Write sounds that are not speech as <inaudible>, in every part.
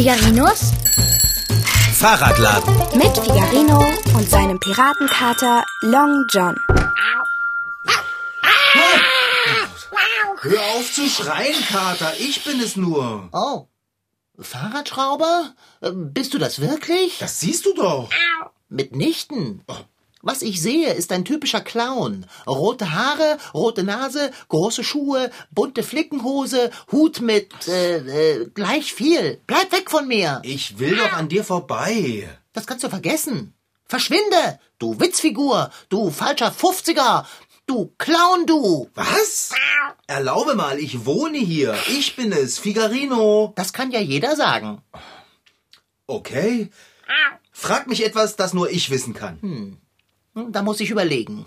Figarinos Fahrradladen. mit Figarino und seinem Piratenkater Long John. Hör auf zu schreien, Kater. Ich bin es nur. Oh. Fahrradschrauber? Bist du das wirklich? Das siehst du doch. Mitnichten. Was ich sehe, ist ein typischer Clown. Rote Haare, rote Nase, große Schuhe, bunte Flickenhose, Hut mit äh, äh, gleich viel. Bleib weg von mir. Ich will doch an dir vorbei. Das kannst du vergessen. Verschwinde, du Witzfigur, du falscher Fufziger, du Clown, du. Was? Erlaube mal, ich wohne hier. Ich bin es, Figarino. Das kann ja jeder sagen. Okay. Frag mich etwas, das nur ich wissen kann. Hm, Da muss ich überlegen.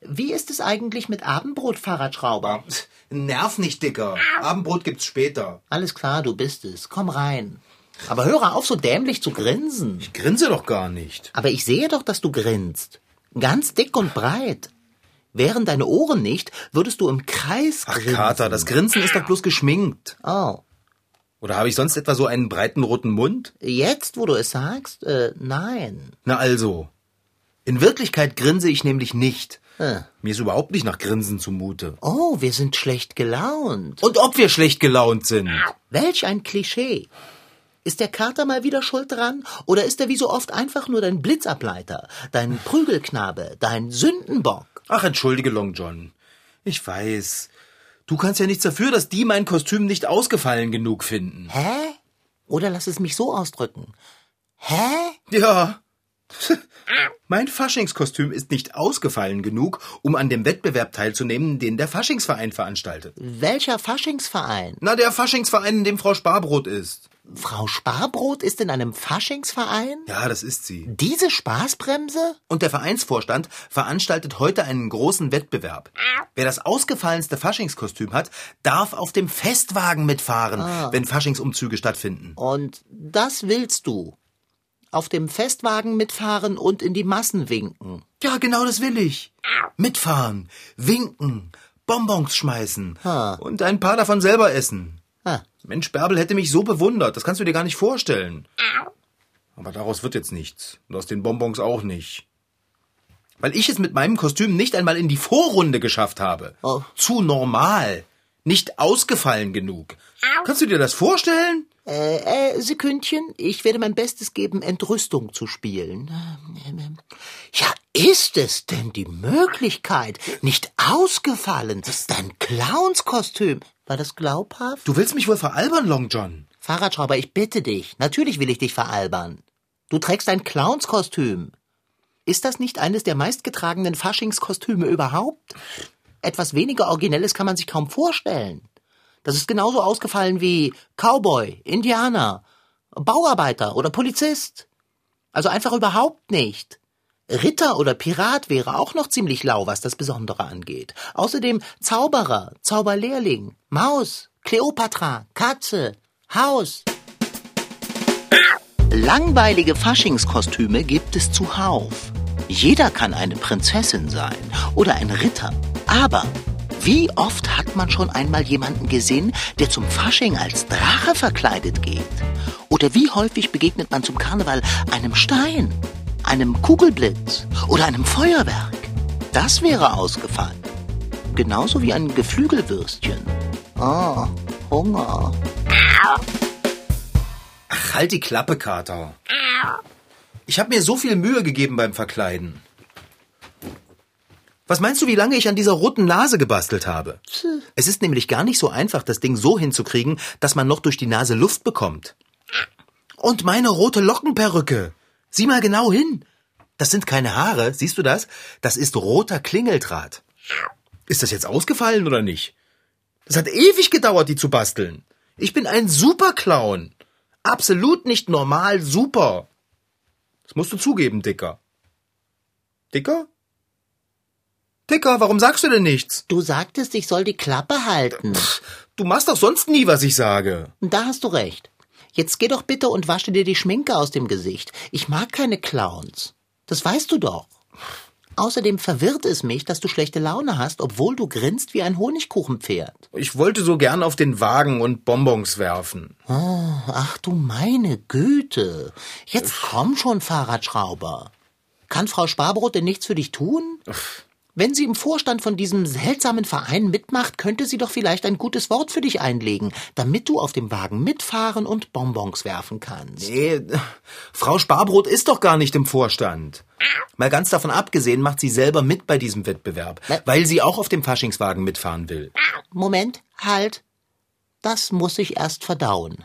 Wie ist es eigentlich mit Abendbrot, Fahrradschrauber? Nerv nicht, Dicker. Abendbrot gibt's später. Alles klar, du bist es. Komm rein. Aber höre auf, so dämlich zu grinsen. Ich grinse doch gar nicht. Aber ich sehe doch, dass du grinst. Ganz dick und breit. Wären deine Ohren nicht, würdest du im Kreis Ach, grinsen. Kater, das Grinsen ist doch bloß geschminkt. Oh, Oder habe ich sonst etwa so einen breiten roten Mund? jetzt, wo du es sagst? Äh, nein. Na also. In Wirklichkeit grinse ich nämlich nicht. Äh. Mir ist überhaupt nicht nach Grinsen zumute. Oh, wir sind schlecht gelaunt. Und ob wir schlecht gelaunt sind. Welch ein Klischee. Ist der Kater mal wieder schuld dran? Oder ist er wie so oft einfach nur dein Blitzableiter, dein Prügelknabe, dein Sündenbock? Ach, entschuldige, Long John. Ich weiß. Du kannst ja nichts dafür, dass die mein Kostüm nicht ausgefallen genug finden. Hä? Oder lass es mich so ausdrücken. Hä? Ja. <laughs> Mein Faschingskostüm ist nicht ausgefallen genug, um an dem Wettbewerb teilzunehmen, den der Faschingsverein veranstaltet. Welcher Faschingsverein? Na, der Faschingsverein, in dem Frau Sparbrot ist. Frau Sparbrot ist in einem Faschingsverein? Ja, das ist sie. Diese Spaßbremse? Und der Vereinsvorstand veranstaltet heute einen großen Wettbewerb. Wer das ausgefallenste Faschingskostüm hat, darf auf dem Festwagen mitfahren, wenn Faschingsumzüge stattfinden. Und das willst du? Auf dem Festwagen mitfahren und in die Massen winken. Ja, genau das will ich. Mitfahren, winken, Bonbons schmeißen Ha. und ein paar davon selber essen. Ah, Mensch, Bärbel hätte mich so bewundert, das kannst du dir gar nicht vorstellen. Aber daraus wird jetzt nichts. Und aus den Bonbons auch nicht. Weil ich es mit meinem Kostüm nicht einmal in die Vorrunde geschafft habe. Oh. Zu normal. Nicht ausgefallen genug. Kannst du dir das vorstellen? Äh, äh, Sekündchen, ich werde mein Bestes geben, Entrüstung zu spielen. Ja, ist es denn die Möglichkeit? Nicht ausgefallen? Dein Clownskostüm. War das glaubhaft? Du willst mich wohl veralbern, Long John? Fahrradschrauber, ich bitte dich. Natürlich will ich dich veralbern. Du trägst ein Clownskostüm. Ist das nicht eines der meistgetragenen Faschingskostüme überhaupt? Etwas weniger Originelles kann man sich kaum vorstellen. Das ist genauso ausgefallen wie Cowboy, Indianer, Bauarbeiter oder Polizist. Also einfach überhaupt nicht. Ritter oder Pirat wäre auch noch ziemlich lau, was das Besondere angeht. Außerdem Zauberer, Zauberlehrling, Maus, Kleopatra, Katze, Haus. Langweilige Faschingskostüme gibt es zuhauf. Jeder kann eine Prinzessin sein oder ein Ritter. Aber wie oft hat man schon einmal jemanden gesehen, der zum Fasching als Drache verkleidet geht? Oder wie häufig begegnet man zum Karneval einem Stein, einem Kugelblitz oder einem Feuerwerk? Das wäre ausgefallen. Genauso wie ein Geflügelwürstchen. Oh, Hunger. Ach, halt die Klappe, Kater. Ich habe mir so viel Mühe gegeben beim Verkleiden. Was meinst du, wie lange ich an dieser roten Nase gebastelt habe? Es ist nämlich gar nicht so einfach, das Ding so hinzukriegen, dass man noch durch die Nase Luft bekommt. Und meine rote Lockenperücke. Sieh mal genau hin. Das sind keine Haare, siehst du das? Das ist roter Klingeldraht. Ist das jetzt ausgefallen oder nicht? Das hat ewig gedauert, die zu basteln. Ich bin ein Superclown. Absolut nicht normal super. Das musst du zugeben, Dicker. Dicker? Dicker, warum sagst du denn nichts? Du sagtest, ich soll die Klappe halten. Du machst doch sonst nie, was ich sage. Da hast du recht. Jetzt geh doch bitte und wasche dir die Schminke aus dem Gesicht. Ich mag keine Clowns. Das weißt du doch. Außerdem verwirrt es mich, dass du schlechte Laune hast, obwohl du grinst wie ein Honigkuchenpferd. Ich wollte so gern auf den Wagen und Bonbons werfen. Oh, ach du meine Güte. Jetzt komm schon, Fahrradschrauber. Kann Frau Sparbrot denn nichts für dich tun? Wenn sie im Vorstand von diesem seltsamen Verein mitmacht, könnte sie doch vielleicht ein gutes Wort für dich einlegen, damit du auf dem Wagen mitfahren und Bonbons werfen kannst. Nee, <laughs> Frau Sparbrot ist doch gar nicht im Vorstand. Mal ganz davon abgesehen, macht sie selber mit bei diesem Wettbewerb, weil sie auch auf dem Faschingswagen mitfahren will. Moment, halt. Das muss ich erst verdauen.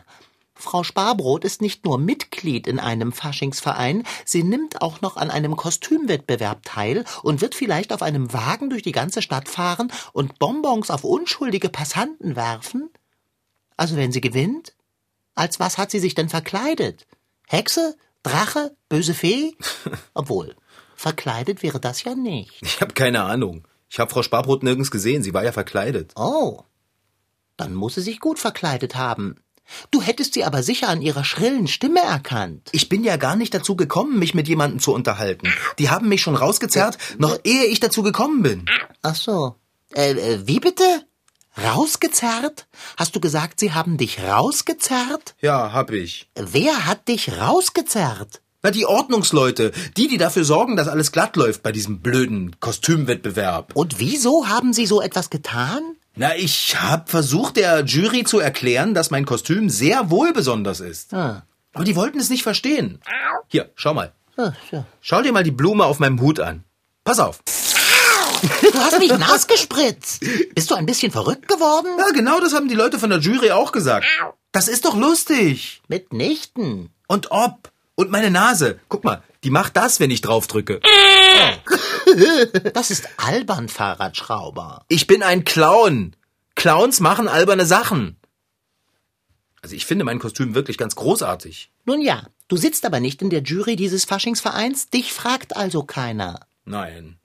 Frau Sparbrot ist nicht nur Mitglied in einem Faschingsverein, sie nimmt auch noch an einem Kostümwettbewerb teil und wird vielleicht auf einem Wagen durch die ganze Stadt fahren und Bonbons auf unschuldige Passanten werfen? Also wenn sie gewinnt? Als was hat sie sich denn verkleidet? Hexe? Drache? Böse Fee? <laughs> Obwohl, verkleidet wäre das ja nicht. Ich habe keine Ahnung. Ich habe Frau Sparbrot nirgends gesehen, sie war ja verkleidet. Oh, dann muss sie sich gut verkleidet haben. Du hättest sie aber sicher an ihrer schrillen Stimme erkannt. Ich bin ja gar nicht dazu gekommen, mich mit jemandem zu unterhalten. Die haben mich schon rausgezerrt, noch ehe ich dazu gekommen bin. Ach so. Äh, äh, wie bitte? Rausgezerrt? Hast du gesagt, sie haben dich rausgezerrt? Ja, hab ich. Wer hat dich rausgezerrt? Na, die Ordnungsleute, die, die dafür sorgen, dass alles glatt läuft bei diesem blöden Kostümwettbewerb. Und wieso haben sie so etwas getan? Na, ich hab versucht, der Jury zu erklären, dass mein Kostüm sehr wohl besonders ist. Ah. Aber die wollten es nicht verstehen. Hier, schau mal. Ah, ja. Schau dir mal die Blume auf meinem Hut an. Pass auf. Du hast mich nass gespritzt. Bist du ein bisschen verrückt geworden? Ja, genau das haben die Leute von der Jury auch gesagt. Das ist doch lustig. Mitnichten. Und ob. Und meine Nase. Guck mal, die macht das, wenn ich draufdrücke. <laughs> Das ist albern, Fahrradschrauber. Ich bin ein Clown. Clowns machen alberne Sachen. Also ich finde mein Kostüm wirklich ganz großartig. Nun ja, du sitzt aber nicht in der Jury dieses Faschingsvereins, dich fragt also keiner. Nein.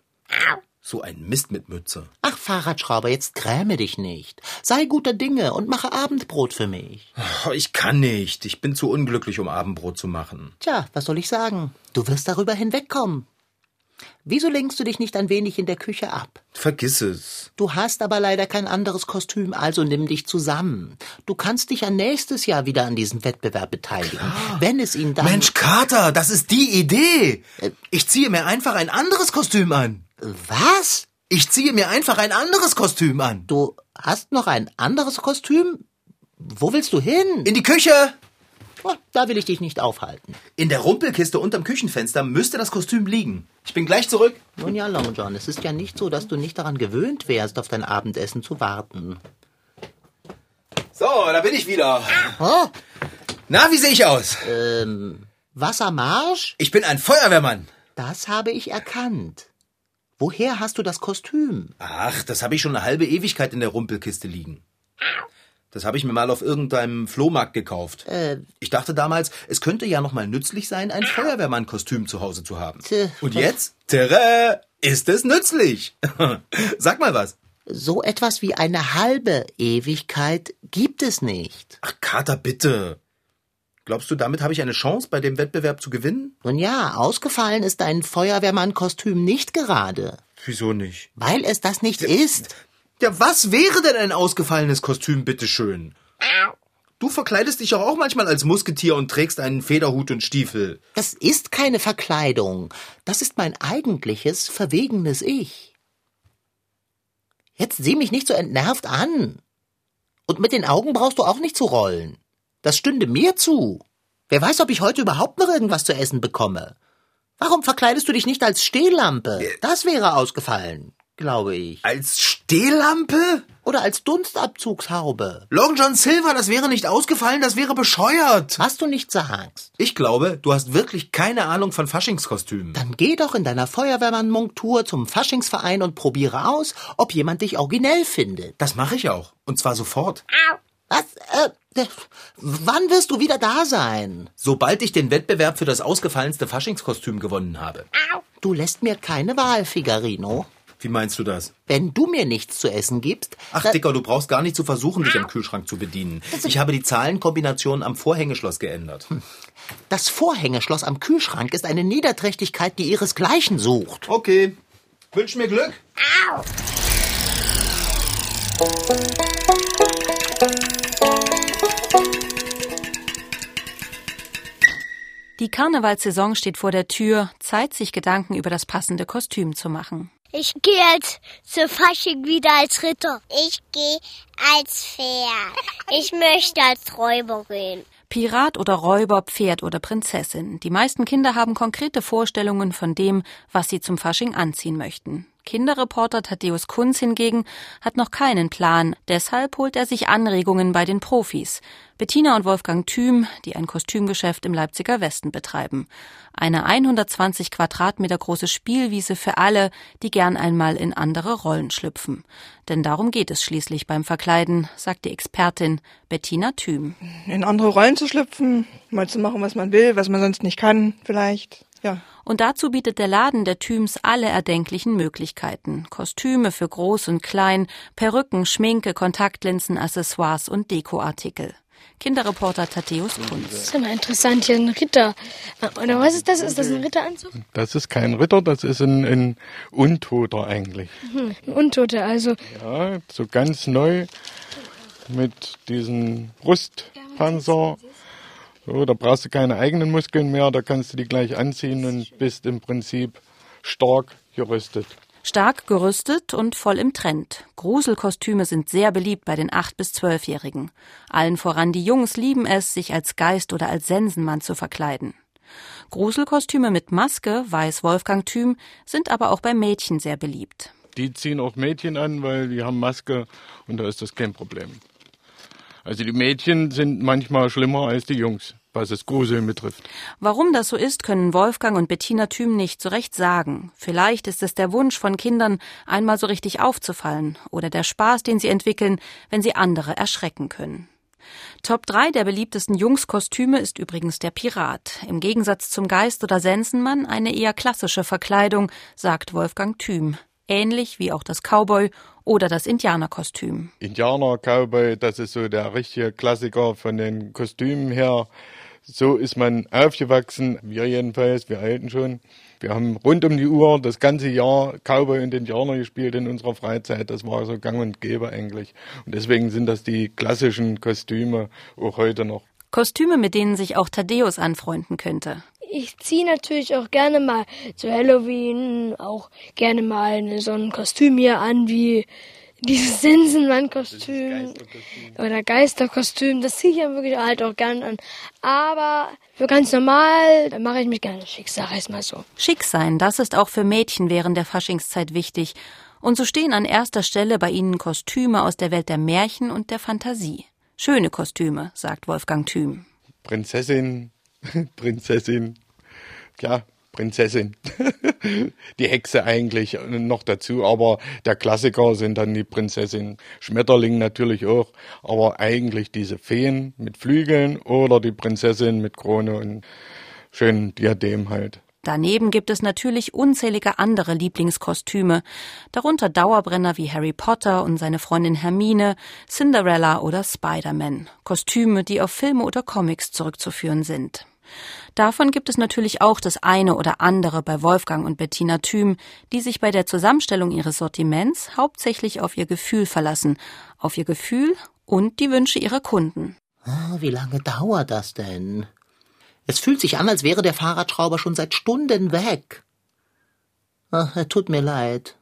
So ein Mist mit Mütze. Ach, Fahrradschrauber, jetzt gräme dich nicht. Sei guter Dinge und mache Abendbrot für mich. Oh, Ich kann nicht. Ich bin zu unglücklich, um Abendbrot zu machen. Tja, was soll ich sagen? Du wirst darüber hinwegkommen. Wieso lenkst du dich nicht ein wenig in der Küche ab? Vergiss es. Du hast aber leider kein anderes Kostüm, also nimm dich zusammen. Du kannst dich ja nächstes Jahr wieder an diesem Wettbewerb beteiligen, wenn es ihn dann... Mensch, Kater, das ist die Idee. Ich ziehe mir einfach ein anderes Kostüm an. Was? Ich ziehe mir einfach ein anderes Kostüm an. Du hast noch ein anderes Kostüm? Wo willst du hin? In die Küche. Oh, da will ich dich nicht aufhalten. In der Rumpelkiste unterm Küchenfenster müsste das Kostüm liegen. Ich bin gleich zurück. Nun ja, Long John, es ist ja nicht so, dass du nicht daran gewöhnt wärst, auf dein Abendessen zu warten. So, da bin ich wieder. Oh, Na, wie sehe ich aus? ähm, Wassermarsch? Ich bin ein Feuerwehrmann. Das habe ich erkannt. Woher hast du das Kostüm? Ach, das habe ich schon eine halbe Ewigkeit in der Rumpelkiste liegen. Das habe ich mir mal auf irgendeinem Flohmarkt gekauft. Äh, Ich dachte damals, es könnte ja noch mal nützlich sein, ein Feuerwehrmann-Kostüm zu Hause zu haben. Tja. Und jetzt, tada, ist es nützlich. <laughs> Sag mal was. so etwas wie eine halbe Ewigkeit gibt es nicht. Ach, Kater, bitte. Glaubst du, damit habe ich eine Chance, bei dem Wettbewerb zu gewinnen? Nun ja, ausgefallen ist dein Feuerwehrmann-Kostüm nicht gerade. Wieso nicht? Weil es das nicht ist. Ja, was wäre denn ein ausgefallenes Kostüm, bitteschön? Du verkleidest dich doch auch manchmal als Musketier und trägst einen Federhut und Stiefel. Das ist keine Verkleidung. Das ist mein eigentliches, verwegenes Ich. Jetzt sieh mich nicht so entnervt an. Und mit den Augen brauchst du auch nicht zu rollen. Das stünde mir zu. Wer weiß, ob ich heute überhaupt noch irgendwas zu essen bekomme. Warum verkleidest du dich nicht als Stehlampe? Das wäre ausgefallen, glaube ich. Als Stehlampe? Oder als Dunstabzugshaube. Long John Silver, das wäre nicht ausgefallen, das wäre bescheuert. Was du nicht sagst. Ich glaube, du hast wirklich keine Ahnung von Faschingskostümen. Dann geh doch in deiner Feuerwehrmann-Montur zum Faschingsverein und probiere aus, ob jemand dich originell findet. Das mache ich auch. Und zwar sofort. Was? Äh, wann wirst du wieder da sein? Sobald ich den Wettbewerb für das ausgefallenste Faschingskostüm gewonnen habe. Du lässt mir keine Wahl, Figarino. Wie meinst du das? Wenn du mir nichts zu essen gibst, Ach, Dicker, du brauchst gar nicht zu versuchen, dich am Kühlschrank zu bedienen. Ich habe die Zahlenkombination am Vorhängeschloss geändert. das Vorhängeschloss am Kühlschrank ist eine Niederträchtigkeit, die ihresgleichen sucht. Okay. Wünsch mir Glück. Au. Die Karnevalsaison steht vor der Tür, Zeit, sich Gedanken über das passende Kostüm zu machen. Ich gehe jetzt zu Fasching wieder als Ritter. Ich gehe als Pferd. Ich möchte als Räuber gehen. Pirat oder Räuber, Pferd oder Prinzessin. Die meisten Kinder haben konkrete Vorstellungen von dem, was sie zum Fasching anziehen möchten. Kinderreporter Thaddeus Kunz hingegen hat noch keinen Plan, deshalb holt er sich Anregungen bei den Profis. Bettina und Wolfgang Thüm, die ein Kostümgeschäft im Leipziger Westen betreiben. Eine 120 Quadratmeter große Spielwiese für alle, die gern einmal in andere Rollen schlüpfen. Denn darum geht es schließlich beim Verkleiden, sagt die Expertin Bettina Thüm. In andere Rollen zu schlüpfen, mal zu machen, was man will, was man sonst nicht kann, vielleicht. Ja. Und dazu bietet der Laden der Thyms alle erdenklichen Möglichkeiten. Kostüme für groß und klein, Perücken, Schminke, Kontaktlinsen, Accessoires und Dekoartikel. Kinderreporter Thaddeus Kunz. Das ist immer interessant, hier ein Ritter. Oder was ist das? Ist das ein Ritteranzug? Das ist kein Ritter, das ist ein, ein Untoter eigentlich. Mhm, ein Untoter, also. Ja, so ganz neu mit diesem Brustpanzer so, da brauchst du keine eigenen Muskeln mehr, da kannst du die gleich anziehen und bist im Prinzip stark gerüstet. Stark gerüstet und voll im Trend. Gruselkostüme sind sehr beliebt bei den 8- bis 12-Jährigen. Allen voran die Jungs lieben es, sich als Geist oder als Sensenmann zu verkleiden. Gruselkostüme mit Maske, weiß Wolfgang Thüm, sind aber auch bei Mädchen sehr beliebt. Die ziehen auch Mädchen an, weil die haben Maske und da ist das kein Problem. Also die Mädchen sind manchmal schlimmer als die Jungs, was das Gruseln betrifft. Warum das so ist, können Wolfgang und Bettina Thüm nicht so recht sagen. Vielleicht ist es der Wunsch von Kindern, einmal so richtig aufzufallen oder der Spaß, den sie entwickeln, wenn sie andere erschrecken können. Top 3 der beliebtesten Jungskostüme ist übrigens der Pirat. Im Gegensatz zum Geist oder Sensenmann eine eher klassische Verkleidung, sagt Wolfgang Thüm ähnlich wie auch das Cowboy oder das Indianerkostüm. Indianer, Cowboy, das ist so der richtige Klassiker von den Kostümen her. So ist man aufgewachsen, wir jedenfalls, wir Alten schon. Wir haben rund um die Uhr das ganze Jahr Cowboy und Indianer gespielt in unserer Freizeit. Das war so gang und gäbe eigentlich. Und deswegen sind das die klassischen Kostüme auch heute noch. Kostüme, mit denen sich auch Thaddeus anfreunden könnte ich ziehe natürlich auch gerne mal zu Halloween auch gerne mal so ein Kostüm hier an, wie dieses <laughs> Sensenmann-Kostüm oder Geisterkostüm. Das ziehe ich ja wirklich halt auch gerne an. Aber für ganz normal da mache ich mich gerne schick, sag ich mal so. Schick sein, das ist auch für Mädchen während der Faschingszeit wichtig. Und so stehen an erster Stelle bei ihnen Kostüme aus der Welt der Märchen und der Fantasie. Schöne Kostüme, sagt Wolfgang Thüm. Prinzessin, <laughs> Prinzessin, ja, Prinzessin. <laughs> die Hexe eigentlich noch dazu, aber der Klassiker sind dann die Prinzessin. Schmetterling natürlich auch, aber eigentlich diese Feen mit Flügeln oder die Prinzessin mit Krone und schönen Diadem halt. Daneben gibt es natürlich unzählige andere Lieblingskostüme, darunter Dauerbrenner wie Harry Potter und seine Freundin Hermine, Cinderella oder Spider-Man, Kostüme, die auf Filme oder Comics zurückzuführen sind. Davon gibt es natürlich auch das eine oder andere bei Wolfgang und Bettina Thüm, die sich bei der Zusammenstellung ihres Sortiments hauptsächlich auf ihr Gefühl verlassen, auf ihr Gefühl und die Wünsche ihrer Kunden. Ah, wie lange dauert das denn? Es fühlt sich an, als wäre der Fahrradschrauber schon seit Stunden weg. Ach, er tut mir leid.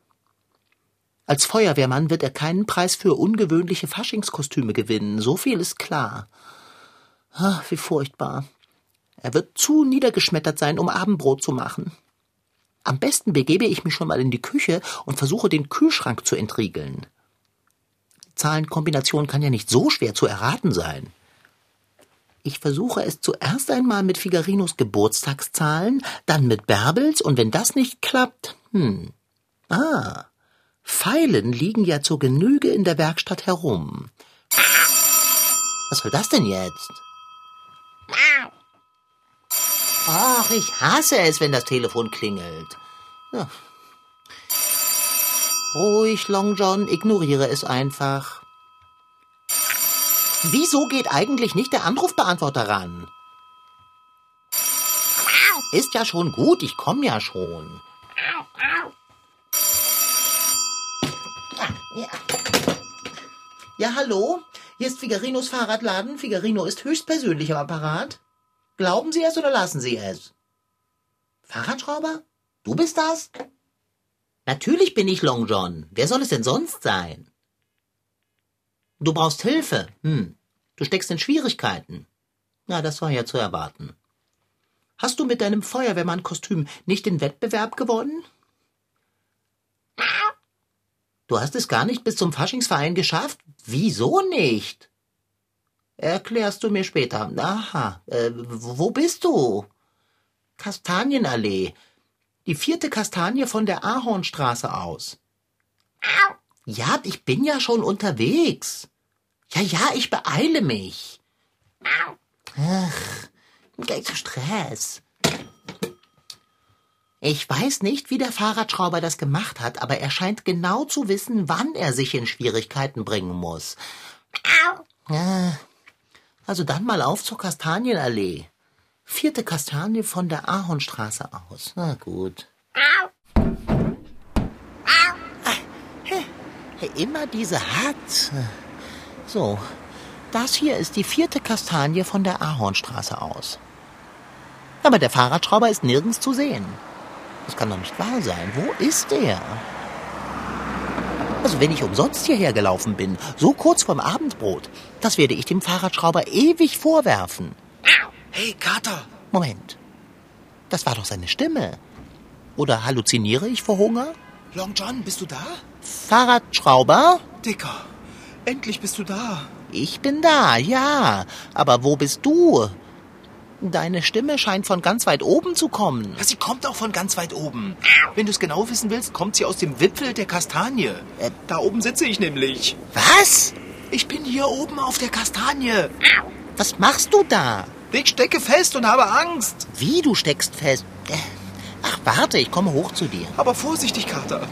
Als Feuerwehrmann wird er keinen Preis für ungewöhnliche Faschingskostüme gewinnen, so viel ist klar. Ach, wie furchtbar. Er wird zu niedergeschmettert sein, um Abendbrot zu machen. Am besten begebe ich mich schon mal in die Küche und versuche den Kühlschrank zu entriegeln. Zahlenkombination kann ja nicht so schwer zu erraten sein. Ich versuche es zuerst einmal mit Figarinos Geburtstagszahlen, dann mit Bärbels und wenn das nicht klappt, hm. Ah, Pfeilen liegen ja zur Genüge in der Werkstatt herum. Was soll das denn jetzt? Ach, ich hasse es, wenn das Telefon klingelt. Ja. Ruhig, Long John, ignoriere es einfach. Wieso geht eigentlich nicht der Anrufbeantworter ran? Ist ja schon gut, ich komme ja schon. Ja. ja, hallo? Hier ist Figarinos Fahrradladen. Figarino ist höchstpersönlich am Apparat. Glauben Sie es oder lassen Sie es? Fahrradschrauber? Du bist das? Natürlich bin ich Long John. Wer soll es denn sonst sein? Du brauchst Hilfe. Hm. Du steckst in Schwierigkeiten. Na, das war ja zu erwarten. Hast du mit deinem Feuerwehrmann-Kostüm nicht den Wettbewerb gewonnen? Du hast es gar nicht bis zum Faschingsverein geschafft? Wieso nicht? Erklärst du mir später. Aha, äh, wo bist du? Kastanienallee. Die vierte Kastanie von der Ahornstraße aus. Ja, ich bin ja schon unterwegs. Ja, ja, ich beeile mich. Ach, gleich Stress. Ich weiß nicht, wie der Fahrradschrauber das gemacht hat, aber er scheint genau zu wissen, wann er sich in Schwierigkeiten bringen muss. Also dann mal auf zur Kastanienallee. Vierte Kastanie von der Ahornstraße aus. Na gut. Immer diese Hat. So, das hier ist die vierte Kastanie von der Ahornstraße aus. Aber der Fahrradschrauber ist nirgends zu sehen. Das kann doch nicht wahr sein. Wo ist er? Also wenn ich umsonst hierher gelaufen bin, so kurz vorm Abendbrot, das werde ich dem Fahrradschrauber ewig vorwerfen. Hey, Kater! Moment. Das war doch seine Stimme. Oder halluziniere ich vor Hunger? Long John, bist du da? Fahrradschrauber? Dicker, endlich bist du da. Ich bin da, ja. Aber wo bist du? Deine Stimme scheint von ganz weit oben zu kommen. Sie kommt auch von ganz weit oben. Wenn du es genau wissen willst, kommt sie aus dem Wipfel der Kastanie. Äh. Da oben sitze ich nämlich. Was? Ich bin hier oben auf der Kastanie. Was machst du da? Ich stecke fest und habe Angst. Wie du steckst fest? Äh, Ach, warte, ich komme hoch zu dir. Aber vorsichtig, Kater.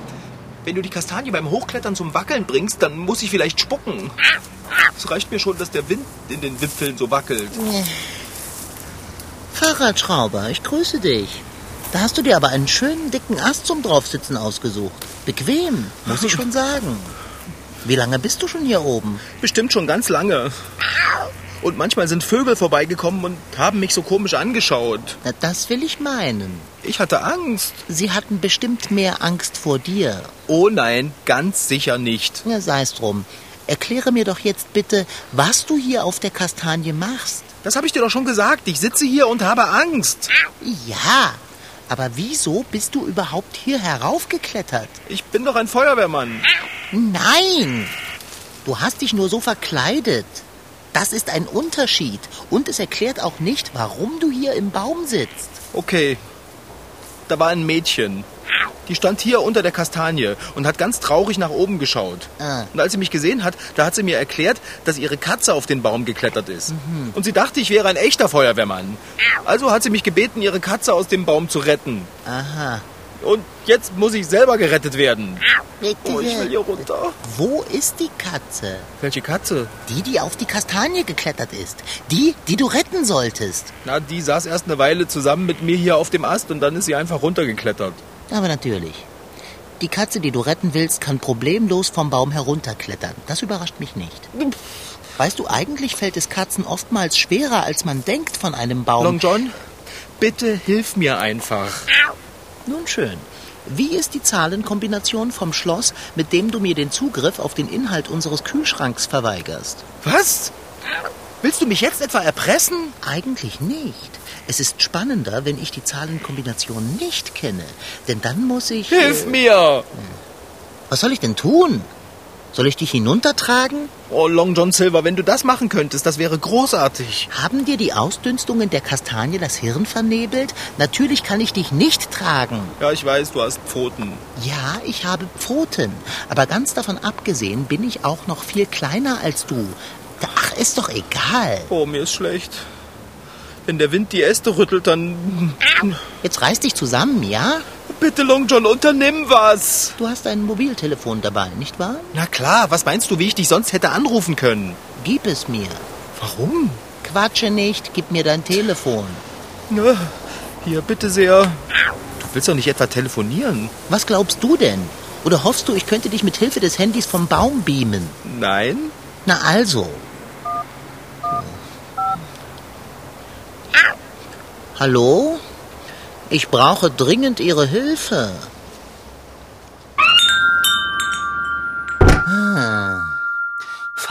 Wenn du die Kastanie beim Hochklettern zum Wackeln bringst, dann muss ich vielleicht spucken. Es reicht mir schon, dass der Wind in den Wipfeln so wackelt. Fahrradschrauber, ich grüße dich. Da hast du dir aber einen schönen dicken Ast zum Draufsitzen ausgesucht. Bequem, muss ich <laughs> schon sagen. Wie lange bist du schon hier oben? Bestimmt schon ganz lange. Und manchmal sind Vögel vorbeigekommen und haben mich so komisch angeschaut. Na, das will ich meinen. Ich hatte Angst. Sie hatten bestimmt mehr Angst vor dir. Oh nein, ganz sicher nicht. Ja, sei's drum. Erkläre mir doch jetzt bitte, was du hier auf der Kastanie machst. Das habe ich dir doch schon gesagt. Ich sitze hier und habe Angst. Ja, aber wieso bist du überhaupt hier heraufgeklettert? Ich bin doch ein Feuerwehrmann. Nein! Du hast dich nur so verkleidet. Das ist ein Unterschied. Und es erklärt auch nicht, warum du hier im Baum sitzt. Okay. Da war ein Mädchen. Die stand hier unter der Kastanie und hat ganz traurig nach oben geschaut. Ah. Und als sie mich gesehen hat, da hat sie mir erklärt, dass ihre Katze auf den Baum geklettert ist. Und sie dachte, ich wäre ein echter Feuerwehrmann. Also hat sie mich gebeten, ihre Katze aus dem Baum zu retten. Aha. Und jetzt muss ich selber gerettet werden. Oh, ich will hier runter. Wo ist die Katze? Welche Katze? Die, die auf die Kastanie geklettert ist. Die, die du retten solltest. Na, die saß erst eine Weile zusammen mit mir hier auf dem Ast und dann ist sie einfach runtergeklettert. Aber natürlich. Die Katze, die du retten willst, kann problemlos vom Baum herunterklettern. Das überrascht mich nicht. Weißt du, eigentlich fällt es Katzen oftmals schwerer, als man denkt von einem Baum. Long John, bitte hilf mir einfach. Nun schön. Wie ist die Zahlenkombination vom Schloss, mit dem du mir den Zugriff auf den Inhalt unseres Kühlschranks verweigerst? Was? Willst du mich jetzt etwa erpressen? Eigentlich nicht. Es ist spannender, wenn ich die Zahlenkombination nicht kenne. Denn dann muss ich. Hilf äh, mir! Was soll ich denn tun? Soll ich dich hinuntertragen? Oh, Long John Silver, wenn du das machen könntest, das wäre großartig. Haben dir die Ausdünstungen der Kastanie das Hirn vernebelt? Natürlich kann ich dich nicht tragen. Ja, ich weiß, du hast Pfoten. Ja, ich habe Pfoten. Aber ganz davon abgesehen bin ich auch noch viel kleiner als du. Ach, ist doch egal. Oh, mir ist schlecht. Wenn der Wind die Äste rüttelt, dann... Jetzt reiß dich zusammen, ja? Bitte, Long John, unternimm was. Du hast ein Mobiltelefon dabei, nicht wahr? Na klar, was meinst du, wie ich dich sonst hätte anrufen können? Gib es mir. Warum? Quatsche nicht, gib mir dein Telefon. Na, hier, bitte sehr. Du willst doch nicht etwa telefonieren? Was glaubst du denn? Oder hoffst du, ich könnte dich mit Hilfe des Handys vom Baum beamen? Nein? Na also. Hallo? Ich brauche dringend Ihre Hilfe.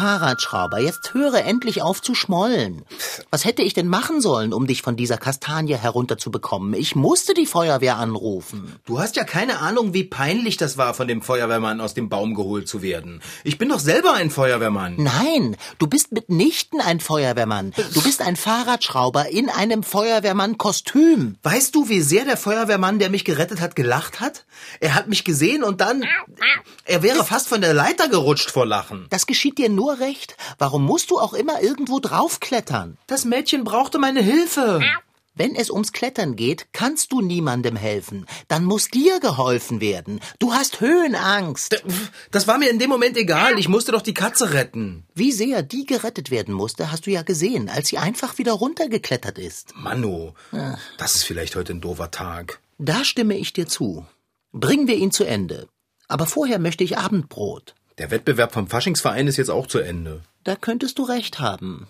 Fahrradschrauber, jetzt höre endlich auf zu schmollen. Was hätte ich denn machen sollen, um dich von dieser Kastanie herunterzubekommen? Ich musste die Feuerwehr anrufen. Du hast ja keine Ahnung, wie peinlich das war, von dem Feuerwehrmann aus dem Baum geholt zu werden. Ich bin doch selber ein Feuerwehrmann. Nein, du bist mitnichten ein Feuerwehrmann. Du bist ein Fahrradschrauber in einem Feuerwehrmann-Kostüm. Weißt du, wie sehr der Feuerwehrmann, der mich gerettet hat, gelacht hat? Er hat mich gesehen und dann... Er wäre fast von der Leiter gerutscht vor Lachen. Das geschieht dir nur recht. Warum musst du auch immer irgendwo draufklettern? Das Mädchen brauchte meine Hilfe. Wenn es ums Klettern geht, kannst du niemandem helfen. Dann muss dir geholfen werden. Du hast Höhenangst. Das war mir in dem Moment egal. Ich musste doch die Katze retten. Wie sehr die gerettet werden musste, hast du ja gesehen, als sie einfach wieder runtergeklettert ist. Manu, das ist vielleicht heute ein doofer Tag. Da stimme ich dir zu. Bringen wir ihn zu Ende. Aber vorher möchte ich Abendbrot. Der Wettbewerb vom Faschingsverein ist jetzt auch zu Ende. Da könntest du recht haben.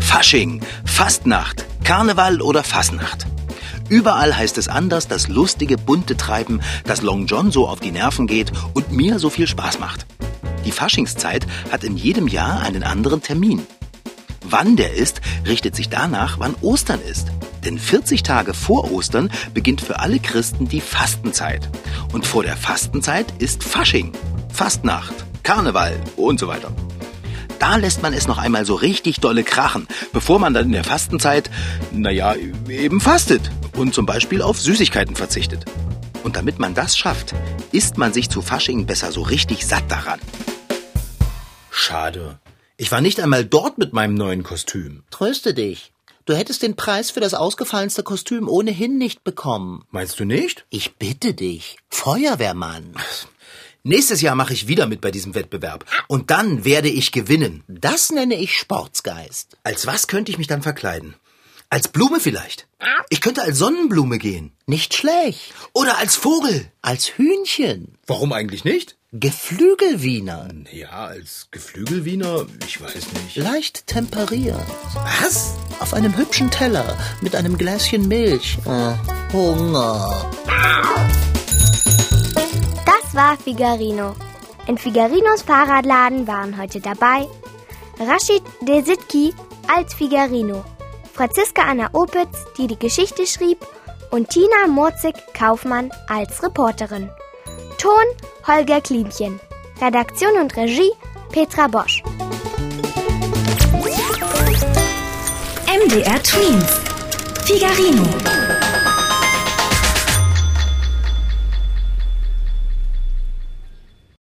Fasching, Fastnacht, Karneval oder Fasnacht. Überall heißt es anders das lustige, bunte Treiben, das Long John so auf die Nerven geht und mir so viel Spaß macht. Die Faschingszeit hat in jedem Jahr einen anderen Termin. Wann der ist, richtet sich danach, wann Ostern ist. Denn 40 Tage vor Ostern beginnt für alle Christen die Fastenzeit. Und vor der Fastenzeit ist Fasching, Fastnacht, Karneval und so weiter. Da lässt man es noch einmal so richtig dolle krachen, bevor man dann in der Fastenzeit, naja, eben fastet und zum Beispiel auf Süßigkeiten verzichtet. Und damit man das schafft, isst man sich zu Fasching besser so richtig satt daran. Schade. Ich war nicht einmal dort mit meinem neuen Kostüm. Tröste dich. Du hättest den Preis für das ausgefallenste Kostüm ohnehin nicht bekommen. Meinst du nicht? Ich bitte dich. Feuerwehrmann. Nächstes Jahr mache ich wieder mit bei diesem Wettbewerb. Und dann werde ich gewinnen. Das nenne ich Sportsgeist. Als was könnte ich mich dann verkleiden? Als Blume vielleicht. Ich könnte als Sonnenblume gehen. Nicht schlecht. Oder als Vogel. Als Hühnchen. Warum eigentlich nicht? Geflügelwiener. Ja, als Geflügelwiener, ich weiß nicht. Leicht temperiert. Was? Auf einem hübschen Teller mit einem Gläschen Milch. Oh, Hunger. Das war Figarino. In Figarinos Fahrradladen waren heute dabei Rashid Desitki als Figarino, Franziska Anna Opitz, die die Geschichte schrieb, und Tina Murzig-Kaufmann als Reporterin. Ton Holger Klimchen. Redaktion und Regie Petra Bosch. MDR Twins. Figarino.